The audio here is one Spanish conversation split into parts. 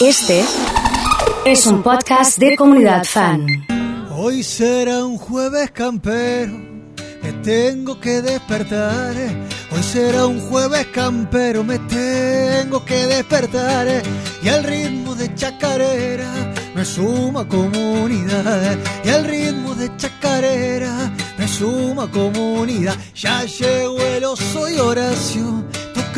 Este es un podcast de comunidad fan. Hoy será un jueves campero, me tengo que despertar. Hoy será un jueves campero, me tengo que despertar. Y al ritmo de chacarera me suma comunidad. Y al ritmo de chacarera me suma comunidad. Ya llegó el oso y Horacio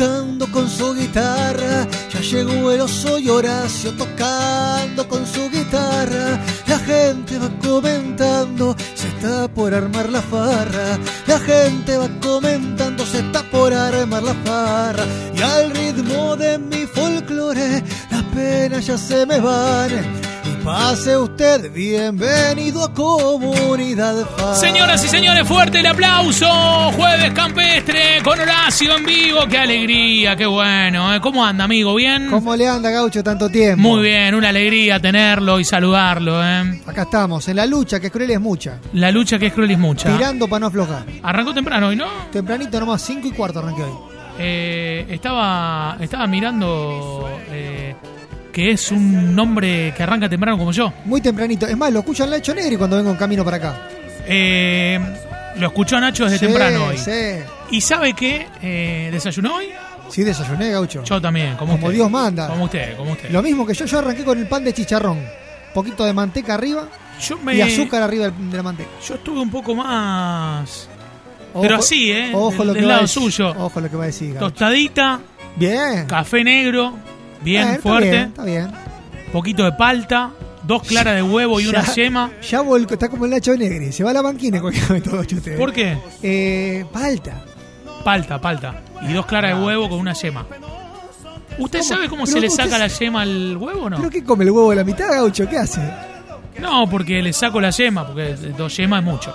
tocando con su guitarra. Ya llegó el oso y Horacio tocando con su guitarra. La gente va comentando, se está por armar la farra. La gente va comentando, se está por armar la farra. Y al ritmo de mi folclore, las penas ya se me van. Pase usted, bienvenido a Comunidad Fan. Señoras y señores, fuerte el aplauso. Jueves campestre con Horacio en vivo. Qué alegría, qué bueno. ¿eh? ¿Cómo anda, amigo? ¿Bien? ¿Cómo le anda, Gaucho, tanto tiempo? Muy bien, una alegría tenerlo y saludarlo. ¿eh? Acá estamos, en la lucha, que cruel es mucha. La lucha que es cruel y mucha. Tirando para no aflojar. Arrancó temprano hoy, ¿no? Tempranito nomás, 5 y cuarto arranqué hoy. Eh, estaba, estaba mirando que es un nombre que arranca temprano como yo. Muy tempranito. Es más, lo escucho en Lacho Negri cuando vengo en camino para acá. Eh, lo escuchó Nacho desde Sí, temprano hoy. Sí, ¿Y sabe qué? Eh, ¿Desayunó hoy? sí desayuné, Gaucho. Yo también, como, Como usted. Dios manda. Como usted, como usted. Lo mismo que yo, yo arranqué con el pan de chicharrón. poquito de manteca arriba Yo me, y azúcar arriba de la manteca. Yo estuve un poco más Ojo- Pero así, ¿eh? Ojo Del- lo que del va a lado decir- suyo. Ojo lo que va a decir. Gaucho. tostadita, Bien. café negro, bien Eh, está fuerte, bien, Está bien. poquito de palta, dos claras de huevo y una yema. Ya volcó, está como el Nacho Negri. Se va a la banquina momento, Gaucho, usted. ¿Por qué? Eh, palta. Palta, palta. Y dos claras de huevo con una yema. ¿Usted ¿Cómo? sabe cómo se le saca la yema al huevo o no? ¿Pero qué come el huevo de la mitad, Gaucho? ¿Qué hace? No, porque le saco la yema, porque dos yemas es mucho.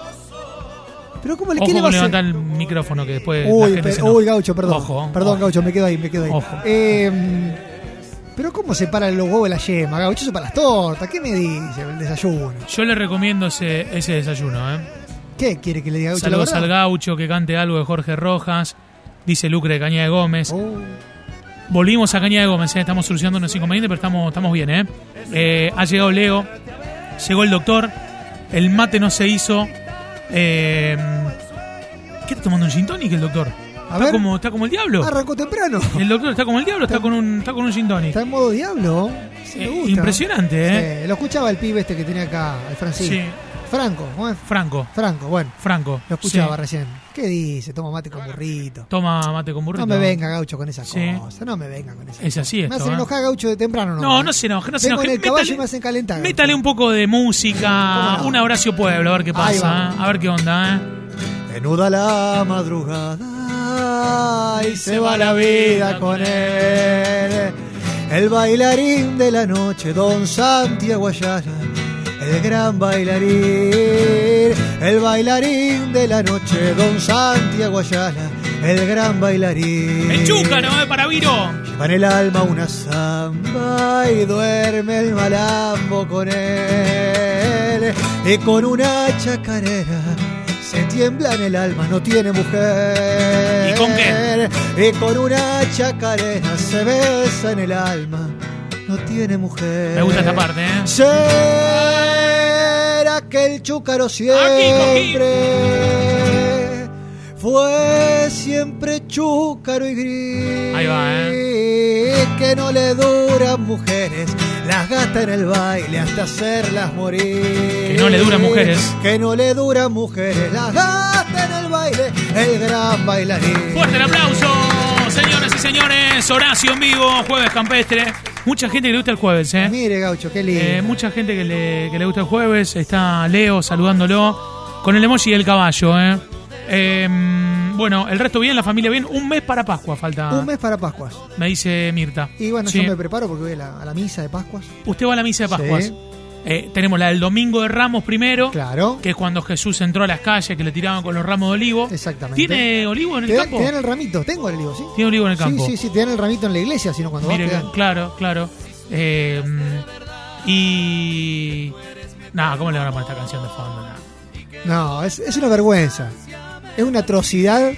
¿Pero cómo le Ojo con va a levantar el micrófono que después la Uy, gente pe- se enoja. uy, Gaucho, perdón. Ojo, perdón, ojo. Gaucho, me quedo ahí, me quedo ahí. Ojo. Eh, pero ¿cómo se paran los huevos de la yema, Gaucho? Eso para las tortas. ¿Qué me dice el desayuno? Yo le recomiendo ese, ese desayuno, ¿eh? ¿Qué quiere que le diga, Gaucho? Saludos al gaucho, que cante algo de Jorge Rojas, dice Lucre de Cañada de Gómez. Oh, Volvimos a Cañada de Gómez, ¿eh? estamos solucionando unos inconvenientes, pero estamos, estamos bien. ¿eh? Eh, ha llegado Leo, llegó el doctor, el mate no se hizo. Eh, ¿Qué está tomando un gin tonic el doctor? A ¿Está ver. como, ¿Está como el diablo? arrancó temprano. El doctor está como el diablo, está con un, está con un gin tonic. Está en modo diablo. Sí, me Eh, gusta. impresionante, ¿eh? Sí, lo escuchaba el pibe este que tenía acá, el Francisco. Sí. Franco, ¿cómo es? Franco, Franco, bueno. Franco. Lo escuchaba sí. recién. ¿Qué dice? Toma mate con burrito. Toma mate con burrito. No me venga, Gaucho, con esas Sí. cosas. No me venga con esas Es así Me esto, hacen ¿eh? enojar, Gaucho, de temprano. No, no se enoje, no se enoje. en el caballo Métale- y me hacen calentar. Gaucho. Métale un poco de música, ¿Cómo no? un Horacio Pueblo, a ver qué pasa. ¿eh? a ver qué onda, ¿eh? Menuda la madrugada y se va la vida con él. El bailarín de la noche, don Santiago Ayala, el gran bailarín. El bailarín de la noche, don Santiago Ayala, el gran bailarín. El chúcaro, ¿eh? Para Viro. Lleva en el alma una samba y duerme el malambo con él. Y con una chacarera se tiembla en el alma, no tiene mujer. ¿Y con qué? Y con una chacarera se besa en el alma, no tiene mujer. Me gusta esta parte, ¿eh? Será que el chúcaro siempre fue siempre chúcaro y gris. Ahí va, ¿eh? Que no le duran mujeres, las gasta en el baile hasta hacerlas morir. Que no le duran mujeres. Que no le duran mujeres, las gasta en el baile, el gran bailarín. Fuerte el aplauso, señoras y señores. Horacio en vivo, jueves campestre. Mucha gente que le gusta el jueves, ¿eh? Mire, Gaucho, qué lindo. Eh, mucha gente que le, que le gusta el jueves. Está Leo saludándolo con el emoji del caballo, ¿eh? Eh, bueno, el resto bien, la familia bien. Un mes para Pascua falta, Un mes para Pascuas. me dice Mirta. Y bueno, Sí. yo me preparo porque voy a la, a la misa de Pascuas. Usted va a la misa de Pascuas. Sí. Eh, tenemos la del Domingo de Ramos primero, Claro. que es cuando Jesús entró a las calles, que le tiraban con los ramos de olivo. Exactamente. ¿Tiene olivo en el Te, campo? te dan el ramito, tengo el olivo, ¿sí? Tiene olivo en el campo. Sí, sí, sí, te dan el ramito en la iglesia, sino cuando Mire, vas te dan. claro, claro. Eh, y. Nada, ¿cómo le van a poner esta canción de fondo? Nah. No, es, es una vergüenza. Es una atrocidad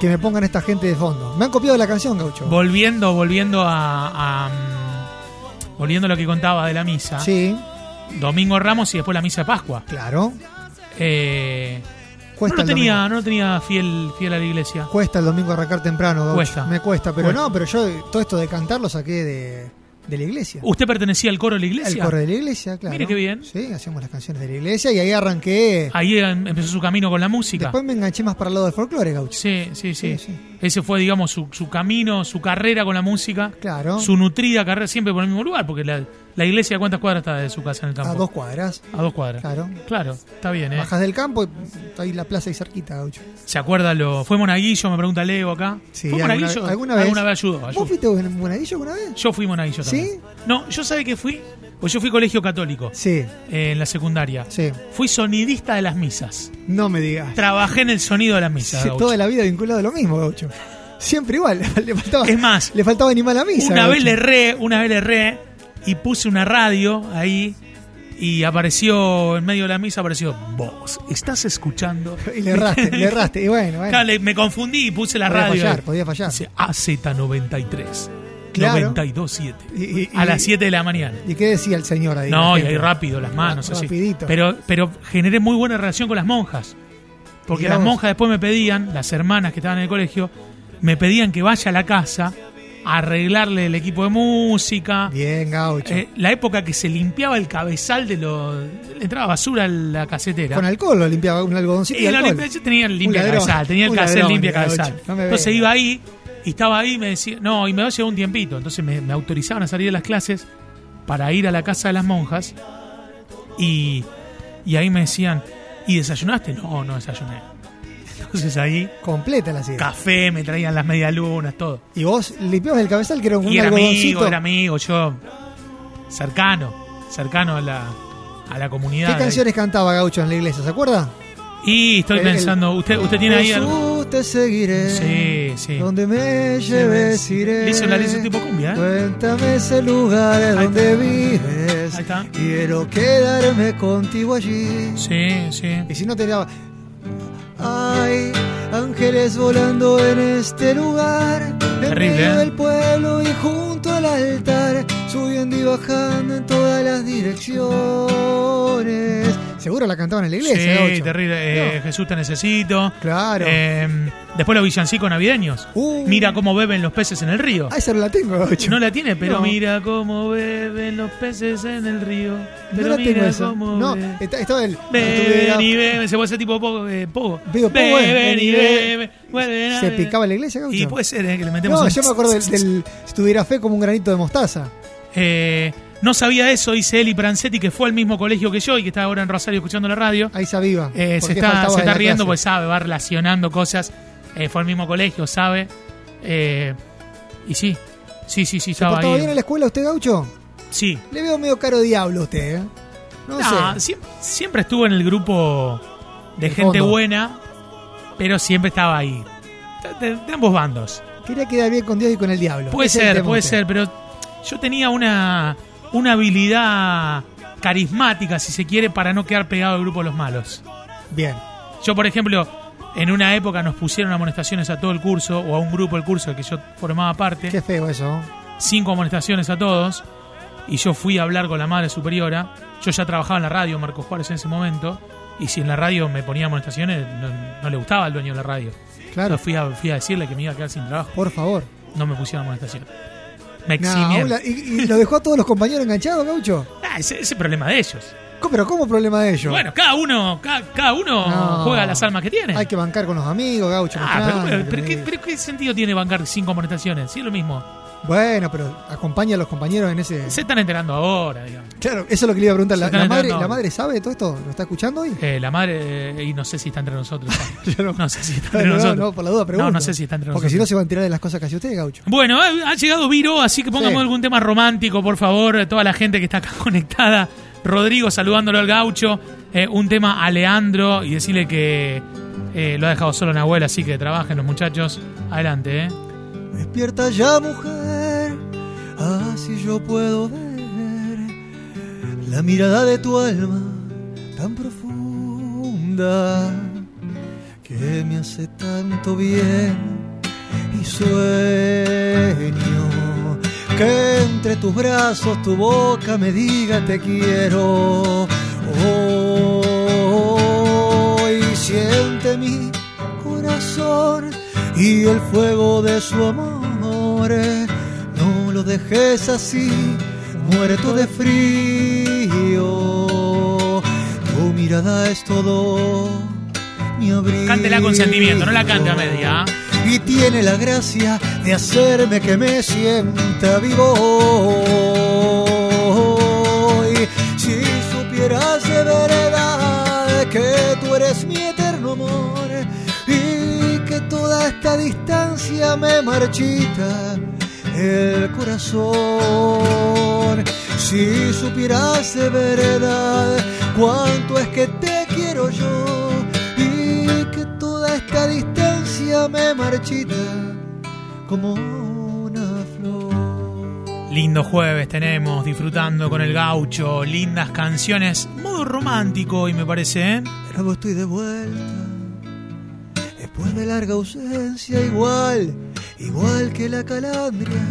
que me pongan esta gente de fondo. Me han copiado la canción, Gaucho. Volviendo, volviendo a, a, mm, volviendo a lo que contaba de la misa, Sí, Domingo Ramos y después la misa de Pascua. claro. Eh, no Cuesta lo el tenía, domingo. no lo tenía fiel, fiel a la iglesia. Cuesta el domingo arrancar temprano, Gaucho. Cuesta. Me cuesta, pero Cuesta. no, pero yo todo esto de cantar lo saqué de, de la iglesia. ¿Usted pertenecía al coro de la iglesia? coro de la iglesia, claro. Mire qué bien. Sí, hacíamos las canciones de la iglesia y ahí arranqué. Ahí em- empezó su camino con la música. Después me enganché más para el lado del folclore, Gaucho. Sí, sí, sí, Sí, sí. Ese fue, digamos, su, su camino, su carrera con la música. Claro. Su nutrida carrera siempre por el mismo lugar, porque la, la iglesia, ¿cuántas cuadras está de su casa en el campo? A dos cuadras. A dos cuadras. Claro. Claro, está bien, ¿eh? Bajas del campo, está ahí la plaza ahí cerquita, Gaucho. ¿Se acuerda lo...? ¿Fue Monaguillo? Me pregunta Leo acá. Sí, ¿Fue alguna- Monaguillo? alguna vez. ayudó. ayudó. ¿Vos fuiste a Buenadillo alguna vez? Yo fui Monaguillo ¿Sí? también. No, yo sabe que fui, pues yo fui colegio católico Sí, eh, en la secundaria. sí. Fui sonidista de las misas. No me digas. Trabajé en el sonido de las misas. Sí, toda la vida vinculado a lo mismo, Gaucho. Siempre igual. Le faltaba, Es más, le faltaba animar la misa. Una vez le erré, una vez le erré y puse una radio ahí y apareció en medio de la misa apareció vos estás escuchando Y le erraste, le erraste. Y bueno, bueno. Claro, me confundí y puse la podía radio. fallar, podía fallar. Dice AZ93 Claro. 927 Y- y- a las 7 de la mañana. ¿Y qué decía el señor ahí? No, la y ahí rápido las manos así. rapidito. Pero pero generé muy buena relación con las monjas. Porque las monjas después me pedían, las hermanas que estaban en el colegio, me pedían que vaya a la casa a arreglarle el equipo de música. Bien, Gaucho. Eh, la época que se limpiaba el cabezal de los. Le entraba basura a la casetera. Con alcohol lo limpiaba, un algodoncito y la alcohol. limpia- yo tenía el limpia Un ladrón, cabezal, tenía el cassette ladrón, limpia cabezal. no Entonces iba ahí y estaba ahí y me decía, no, y me va a llevar un tiempito. Entonces me, me autorizaban a salir de las clases para ir a la casa de las monjas y, y ahí me decían, ¿y desayunaste? No, no desayuné. Entonces ahí, Completa la sierra. café, me traían las medialunas, todo. Y vos limpiabas el cabezal que era un Y era amigo, era amigo, yo cercano, cercano a la, a la comunidad. ¿Qué ahí. canciones cantaba Gaucho en la iglesia? ¿Se acuerda? Y estoy El- pensando, ¿usted, usted tiene ahí algo? Te seguiré. Sí, sí. Donde me lleves iré. Le hizo la hizo tipo cumbia, ¿eh? Cuéntame ese lugar Ahí donde vives. Ahí está. Quiero quedarme contigo allí. Sí, sí. Y si no te daba. Ay, ángeles volando en este lugar. En Terrible, medio ¿eh? del pueblo y junto al altar. Subiendo y bajando en todas las direcciones. Seguro la cantaban en la iglesia, sí, Gaucho. terrible. Eh, No. Jesús te necesito. Claro. Eh, después los villancicos navideños. Uh. Mira cómo beben los peces en el río. Ah, esa no la tengo. No la tiene, pero No. mira cómo beben los peces en el río. No Pero la mira tengo esa. cómo No, beben. está- estaba el. Beben y beben, se puede hacer tipo pogo. Eh, pogo. Pogo, eh, Beben y beben, ¿Se picaba la iglesia, Gaucho? Y puede ser, eh, que le metemos No, un- yo me acuerdo del, del Si tuviera fe como un granito de mostaza. Eh, no sabía eso, dice Eli Pranzetti, que fue al mismo colegio que yo y que está ahora en Rosario escuchando la radio. Ahí se aviva. Eh, ¿Por se está, se está riendo porque sabe, va relacionando cosas. Eh, fue al mismo colegio, sabe. Eh, y sí, sí, sí, sí, ¿Se estaba portaba ahí. bien en la escuela usted, Gaucho? Sí. Le veo medio caro diablo a usted, ¿eh? No, No, sé. siempre, siempre estuvo en el grupo de El gente fondo. buena, pero siempre estaba ahí. De, de ambos bandos. Quería quedar bien con Dios y con el diablo. Puede Ese ser, puede ser, pero yo tenía una, una habilidad carismática, si se quiere, para no quedar pegado al grupo de los malos. Bien. Yo, por ejemplo, en una época nos pusieron amonestaciones a todo el curso, o a un grupo del curso del que yo formaba parte, Qué feo eso. cinco amonestaciones a todos, y yo fui a hablar con la madre superiora. Yo ya trabajaba en la radio, Marcos Juárez, en ese momento, y si en la radio me ponía amonestaciones, no, no le gustaba al dueño de la radio. Claro. Yo fui a, fui a decirle que me iba a quedar sin trabajo. Por favor. No me pusieron amonestación. No, y, y lo dejó a todos los compañeros enganchados, Gaucho? Ah, ese, ese problema de ellos. ¿Cómo- ¿Pero cómo problema de ellos? Bueno, cada uno, cada, cada uno No. juega las armas que tiene. Hay que bancar con los amigos, Gaucho. Ah, pero, pero- pero ¿qué, pero qué sentido tiene bancar cinco amonestaciones? Sí, es lo mismo. Bueno, pero acompaña a los compañeros en ese... Se están enterando ahora, digamos. Claro, eso es lo que le iba a preguntar. ¿La, madre. ¿La madre sabe de todo esto? ¿Lo está escuchando hoy? Eh, la madre, eh, y no sé si está entre nosotros. Yo no- no sé si está entre no, nosotros. no, por la duda pregunto. No, no sé si está entre Porque si no nosotros. se va a enterar de las cosas que hace usted, Gaucho. Bueno, ha ha llegado Viro, así que pongamos Sí. algún tema romántico, por favor. Toda la gente que está acá conectada. Rodrigo saludándolo al gaucho. Eh, un tema a Leandro y decirle que eh, lo ha dejado solo Nahuel, así que trabajen los muchachos. Adelante, ¿eh? Despierta ya, mujer, así yo puedo ver la mirada de tu alma tan profunda que me hace tanto bien y sueño que entre tus brazos tu boca me diga te quiero. Hoy siente mi corazón y el fuego de su amor. Lo dejes así, muerto de frío. Tu mirada es todo mi abrigo. Cántela con sentimiento, no la cante a media. y tiene la gracia de hacerme que me sienta vivo. hoy. si supieras de verdad que tú eres mi eterno amor y que toda esta distancia me marchita el corazón. Si supieras de verdad cuánto es que te quiero yo y que toda esta distancia me marchita como una flor. Lindo jueves tenemos, disfrutando con el gaucho, lindas canciones, modo romántico y me parece, ¿eh? Pero estoy de vuelta. Después de larga ausencia, igual, igual que la calandria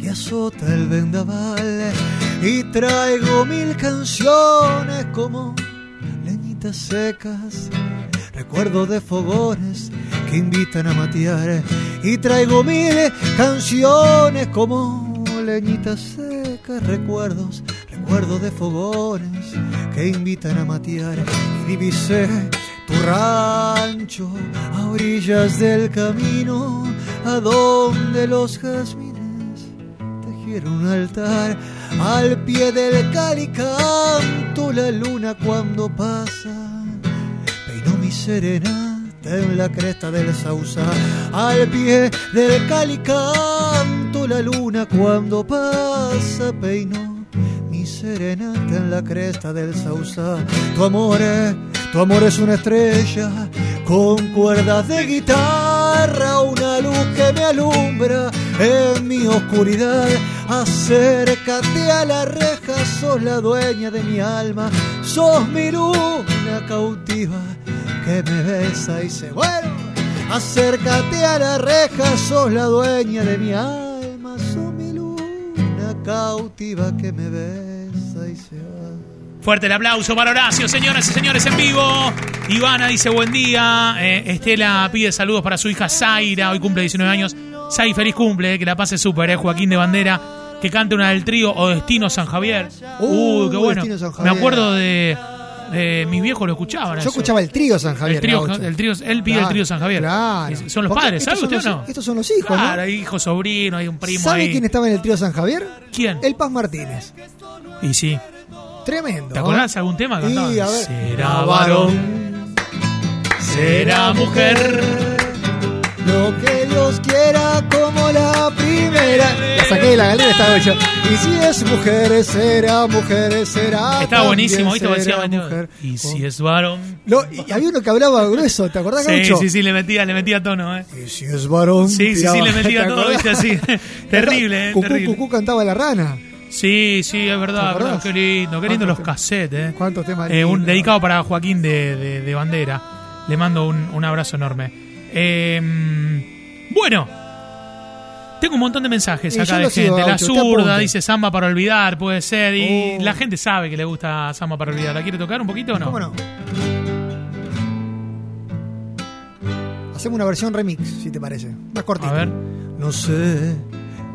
que azota el vendaval. Y traigo mil canciones como leñitas secas, recuerdos de fogones que invitan a matear. Y traigo mil canciones como leñitas secas, recuerdos, recuerdos de fogones que invitan a matear. Y divisé tu rancho a orillas del camino, a donde los jazmines tejieron un altar. Al pie del cali canto la luna cuando pasa, peinó mi serenata en la cresta del sausa. Al pie del cali canto la luna cuando pasa, peinó mi serenata en la cresta del sausa. Tu amor, tu amor es una estrella con cuerdas de guitarra, una luz que me alumbra en mi oscuridad. Acércate a la reja, sos la dueña de mi alma, sos mi luna cautiva que me besa y se bueno. Acércate a la reja, sos la dueña de mi alma, sos mi luna cautiva que me besa y se va. Fuerte el aplauso para Horacio, señoras y señores, en vivo. Ivana dice buen día. Eh, Estela pide saludos para su hija Zaira, hoy cumple 19 años. Zay, feliz cumple, eh, que la pase súper, eh. Joaquín de Bandera, que cante una del trío o Destino San Javier. Uh, Uh, qué bueno. Destino San Me acuerdo de, de mis viejos lo escuchaban. Yo eso. escuchaba el trío San Javier. el trío, el trío, él pide el trío San Javier. Claro. Son los Porque padres, ¿sabe usted o no? Estos son los hijos, Claro, ¿no? hay hijo, sobrino, hay un primo ¿Sabe ahí. quién estaba en el trío San Javier? ¿Quién? El Paz Martínez. Y sí. Tremendo. ¿Te acordás de algún tema que Y a ver. Será varón, será mujer. Lo que Dios quiera como la primera. La saqué de la galera esta ocho. Y si es mujer, será mujer, será. Está buenísimo, ¿viste? será mujer. Y si es varón. No, y había uno que hablaba grueso, ¿te acordás, Sí, Gaucho? sí, sí, le metía, le metía tono, ¿eh? Y si es varón. Sí, sí, sí, le metía ¿te todo, viste, así. terrible, ¿eh? Cucú, terrible. Cucú cantaba la rana. Sí, sí, es verdad, ¿Te verdad. Qué lindo, qué lindo los ¿Cuántos cassettes, ¿eh? ¿Cuántos temas Eh, un dedicado para Joaquín de, de- de Bandera. Le mando un, un abrazo enorme. Eh, bueno, tengo un montón de mensajes Y acá de sigo, gente. La zurda dice samba para olvidar, puede ser. Y Oh. la gente sabe que le gusta samba para olvidar. ¿La quiere tocar un poquito o no? ¿Cómo no? Hacemos una versión remix, si te parece. Más cortita. A ver. No sé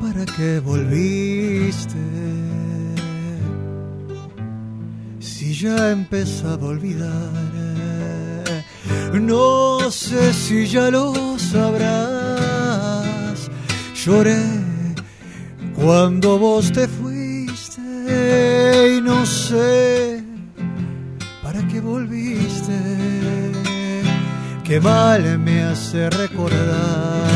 para qué volviste. Si ya he empezado a olvidar. No sé si ya lo sabrás. Lloré cuando vos te fuiste. Y no sé para qué volviste. Qué mal me hace recordar.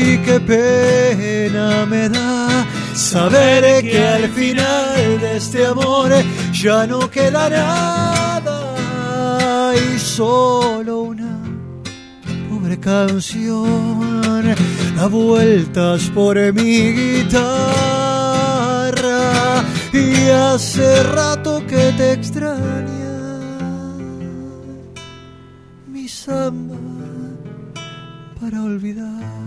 Y qué pena me da saber que al final de este amor ya no queda nada y solo una pobre canción da vueltas por mi guitarra y hace rato que te extraña mi samba para olvidar.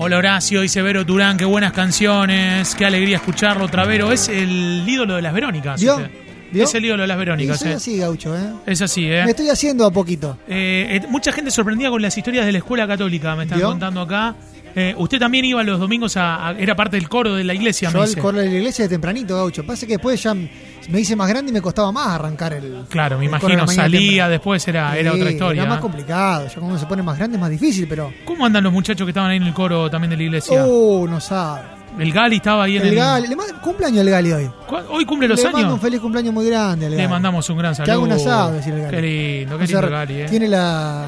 Hola Horacio, dice Vero Turán, qué buenas canciones, qué alegría escucharlo otra Vero. Es el ídolo de las Verónicas. ¿Vio? este. ¿Vio? Es el ídolo de las Y Verónicas. soy eh. así, gaucho, ¿eh? Es así, ¿eh? Me estoy haciendo a poquito. Eh, eh, mucha gente sorprendida con las historias de la escuela católica, me están ¿Vio? contando acá. Eh, usted también iba los domingos a, a- Era parte del coro de la iglesia, me Yo al dice. correr de la iglesia de tempranito, gaucho. Pasa que después ya me hice más grande y me costaba más arrancar el. Claro, me el de imagino, salía, temprano. después era, era otra historia. Era más ¿eh? complicado. Ya cuando se pone más grande es más difícil, pero. ¿Cómo andan los muchachos que estaban ahí en el coro también de la iglesia? Oh, no sabe. el Gali estaba ahí en El el. Gali, le mando cumpleaños al Gali hoy. ¿Cu- Hoy cumple los le años. mando un feliz cumpleaños muy grande al Gali. Le mandamos un gran Que saludo. haga un asado, Gali. Qué lindo, qué O sea, lindo Gali, ¿eh? Tiene la,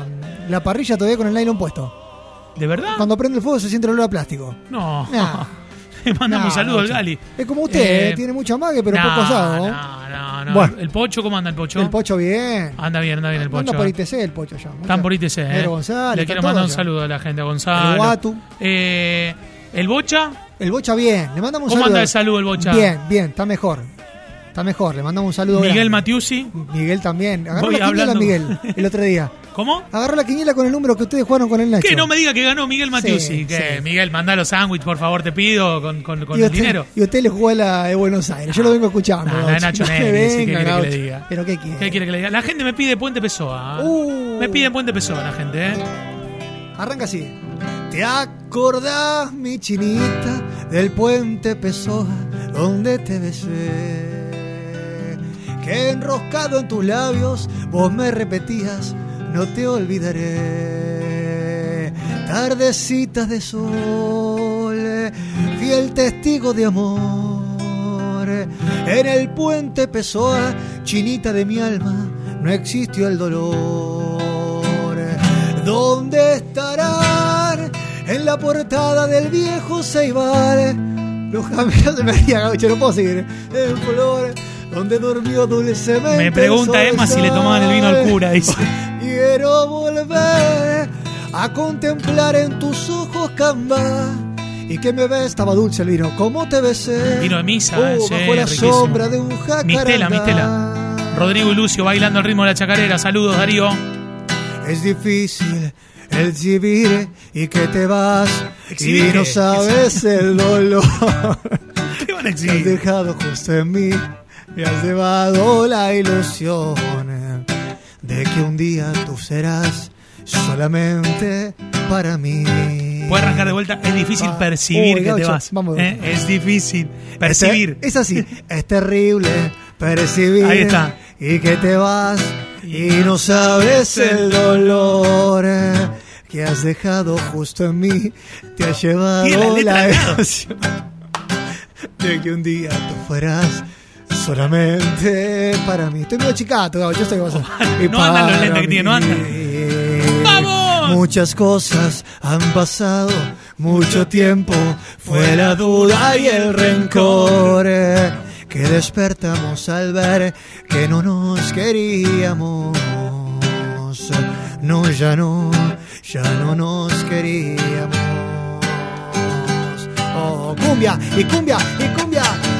la parrilla todavía con el nylon puesto. ¿De verdad? Cuando prende el fuego se siente el olor a plástico. No. Nah. Le mandamos un Nah, saludo al. Gali. Es como usted, Eh, eh, tiene mucho amague, pero no, poco asado. No, no, no. Bueno. ¿El Pocho cómo anda el Pocho? El pocho bien. Anda bien, anda bien el Pocho. Anda por ITC el pocho ya. Están por ITC, ¿eh? González, Le quiero mandar un ya. saludo a la gente, a Gonzalo. El Guatu. Eh, ¿El Bocha? El bocha bien. Le mandamos un ¿Cómo saludo. anda el saludo el Bocha? Bien, bien, está mejor. Está mejor, le mandamos un saludo. Miguel grande. Matiusi. Miguel también. Agarró Voy la quiniela hablando- Miguel el otro día. ¿Cómo? Agarró la quiniela con el número que ustedes jugaron con el Nacho. Que no me diga que ganó Miguel Matiusi. Sí, que sí. Miguel, manda los sándwiches, por favor, te pido, con, con, el usted, dinero. Y usted le jugó a la de Buenos Aires. Yo lo vengo escuchando. No, la de. Nacho No Negri, sí, ¿qué venga, quiere que le diga? Pero qué quiere. ¿Qué quiere que le diga? La gente me pide Puente Pessoa. ¿eh? Uh. Me pide Puente Pessoa la gente, ¿eh? Arranca así. ¿Te acordás, mi chinita, del puente Pessoa donde te besé? Que enroscado en tus labios vos me repetías, no te olvidaré. Tardecitas de sol, fiel testigo de amor. En el puente Pessoa, chinita de mi alma, no existió el dolor. ¿Dónde estarán? En la portada del viejo Ceibal. Los caminos se me haría gaucho, no puedo seguir. En flor, donde durmió dulcemente. Me pregunta Emma si le tomaban el vino al cura, dice. Quiero volver a contemplar en tus ojos camba. Y que me ves, estaba dulce el vino. ¿Cómo te besé? Vino de misa, Oh, eh, sí, bajo la riquísimo. sombra de un jacarandá. Mistela, Mistela. Rodrigo y Lucio bailando al ritmo de la chacarera. Saludos, Darío. Es difícil el vivir y que te vas Exhibir y no sabes el dolor. ¿Qué van a Me has exhibir? dejado justo en mí, me has llevado la ilusión de que un día tú serás solamente para mí. Puede arrancar de vuelta. Es difícil percibir Uy, que te vas. vamos. ¿eh? Es difícil percibir. Es, es así, es terrible percibir Ahí está. y que te vas y no sabes el dolor que has dejado justo en mí, te ha llevado la la emoción de que un día tú fueras solamente para mí. Estoy medio chicato, yo sé. Y No andan los lentes que tiene, no andan. ¡Vamos! Muchas cosas han pasado, mucho tiempo fue la duda y el rencor eh, que despertamos al ver que no nos queríamos. No, ya no, ya no nos queríamos. Oh, cumbia y cumbia y cumbia.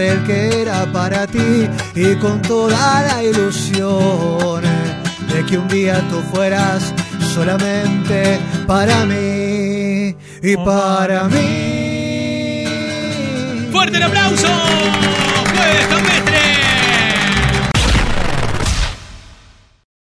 El que era para ti y con toda la ilusión de que un día tú fueras solamente para mí y para mí. ¡Fuerte el aplauso!